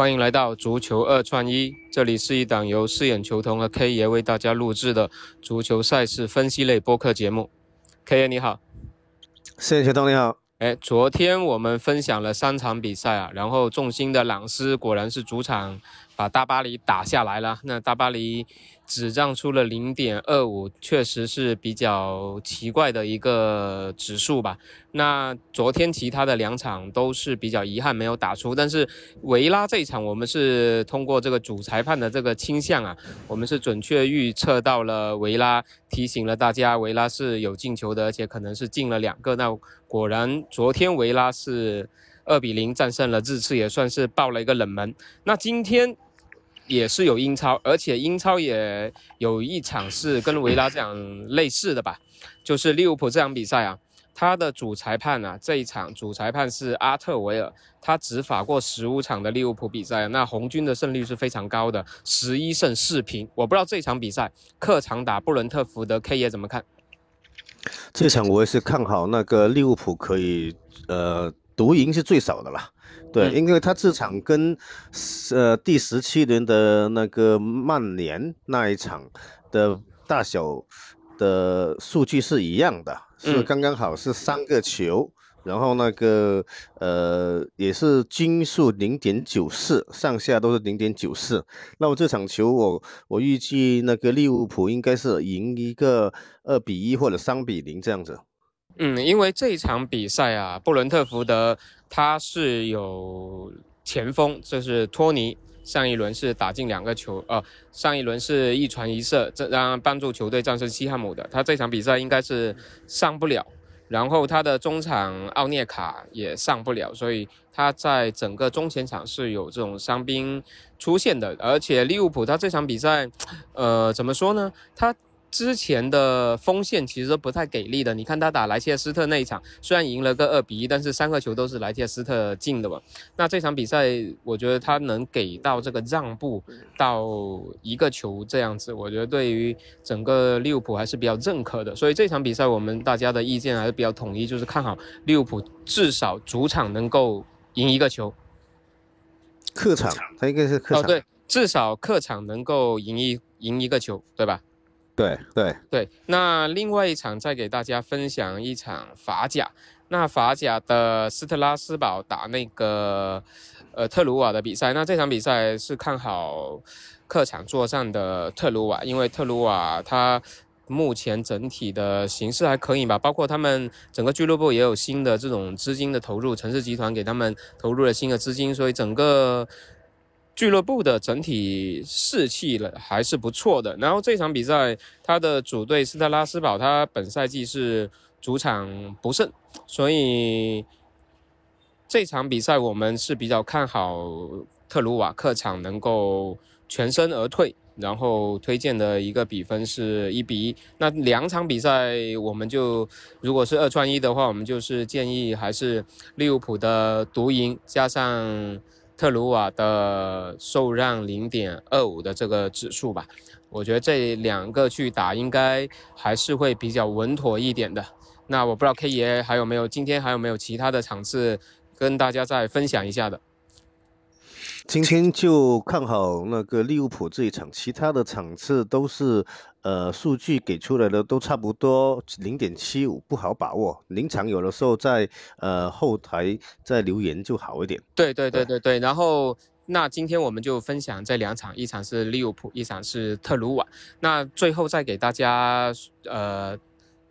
欢迎来到足球二串一，这里是一档由四眼球童和 K 爷为大家录制的足球赛事分析类播客节目。K 爷你好，四眼球童你好。哎，昨天我们分享了三场比赛啊，然后重心的朗斯果然是主场把大巴黎打下来了。那大巴黎。只让出了零点二五，确实是比较奇怪的一个指数吧。那昨天其他的两场都是比较遗憾没有打出，但是维拉这一场我们是通过这个主裁判的这个倾向啊，我们是准确预测到了维拉，提醒了大家维拉是有进球的，而且可能是进了两个。那果然昨天维拉是二比零战胜了日次，也算是爆了一个冷门。那今天。也是有英超，而且英超也有一场是跟维拉这样类似的吧，就是利物浦这场比赛啊，他的主裁判啊，这一场主裁判是阿特维尔，他执法过十五场的利物浦比赛，那红军的胜率是非常高的，十一胜四平。我不知道这场比赛客场打布伦特福德，K 爷怎么看？这场我也是看好那个利物浦可以，呃，独赢是最少的了。对，因为他这场跟，呃，第十七轮的那个曼联那一场的大小的数据是一样的，是刚刚好是三个球，然后那个呃也是均数零点九四，上下都是零点九四。那么这场球我我预计那个利物浦应该是赢一个二比一或者三比零这样子。嗯，因为这一场比赛啊，布伦特福德他是有前锋，就是托尼，上一轮是打进两个球，呃，上一轮是一传一射，这让帮助球队战胜西汉姆的。他这场比赛应该是上不了，然后他的中场奥涅卡也上不了，所以他在整个中前场是有这种伤兵出现的。而且利物浦他这场比赛，呃，怎么说呢？他。之前的锋线其实都不太给力的，你看他打莱切斯特那一场，虽然赢了个二比一，但是三个球都是莱切斯特进的嘛。那这场比赛，我觉得他能给到这个让步到一个球这样子，我觉得对于整个利物浦还是比较认可的。所以这场比赛我们大家的意见还是比较统一，就是看好利物浦至少主场能够赢一个球。客场，他应该是客场。哦，对，至少客场能够赢一赢一个球，对吧？对对对，那另外一场再给大家分享一场法甲，那法甲的斯特拉斯堡打那个呃特鲁瓦的比赛，那这场比赛是看好客场作战的特鲁瓦，因为特鲁瓦他目前整体的形势还可以吧，包括他们整个俱乐部也有新的这种资金的投入，城市集团给他们投入了新的资金，所以整个。俱乐部的整体士气了还是不错的。然后这场比赛，他的主队斯特拉斯堡，他本赛季是主场不胜，所以这场比赛我们是比较看好特鲁瓦客场能够全身而退。然后推荐的一个比分是一比一。那两场比赛，我们就如果是二串一的话，我们就是建议还是利物浦的独赢加上。特鲁瓦的受让零点二五的这个指数吧，我觉得这两个去打应该还是会比较稳妥一点的。那我不知道 K 爷还有没有今天还有没有其他的场次跟大家再分享一下的。今天就看好那个利物浦这一场，其他的场次都是，呃，数据给出来的都差不多零点七五，不好把握。临场有的时候在呃后台再留言就好一点。对对对对对。然后那今天我们就分享这两场，一场是利物浦，一场是特鲁瓦。那最后再给大家呃。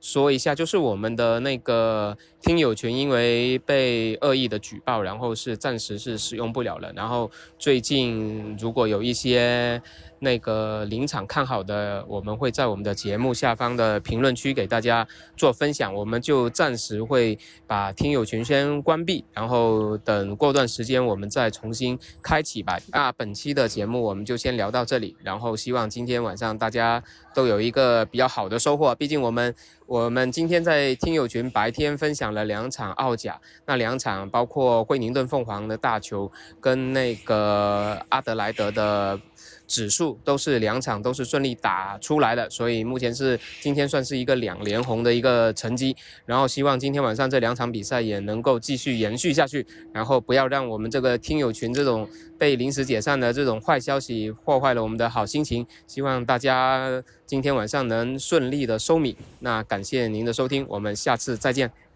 说一下，就是我们的那个听友群，因为被恶意的举报，然后是暂时是使用不了了。然后最近如果有一些。那个临场看好的，我们会在我们的节目下方的评论区给大家做分享。我们就暂时会把听友群先关闭，然后等过段时间我们再重新开启吧。那本期的节目我们就先聊到这里，然后希望今天晚上大家都有一个比较好的收获。毕竟我们我们今天在听友群白天分享了两场澳甲，那两场包括惠宁顿凤凰的大球跟那个阿德莱德的。指数都是两场都是顺利打出来的，所以目前是今天算是一个两连红的一个成绩。然后希望今天晚上这两场比赛也能够继续延续下去，然后不要让我们这个听友群这种被临时解散的这种坏消息破坏了我们的好心情。希望大家今天晚上能顺利的收米。那感谢您的收听，我们下次再见。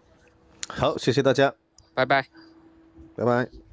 好，谢谢大家，拜拜，拜拜。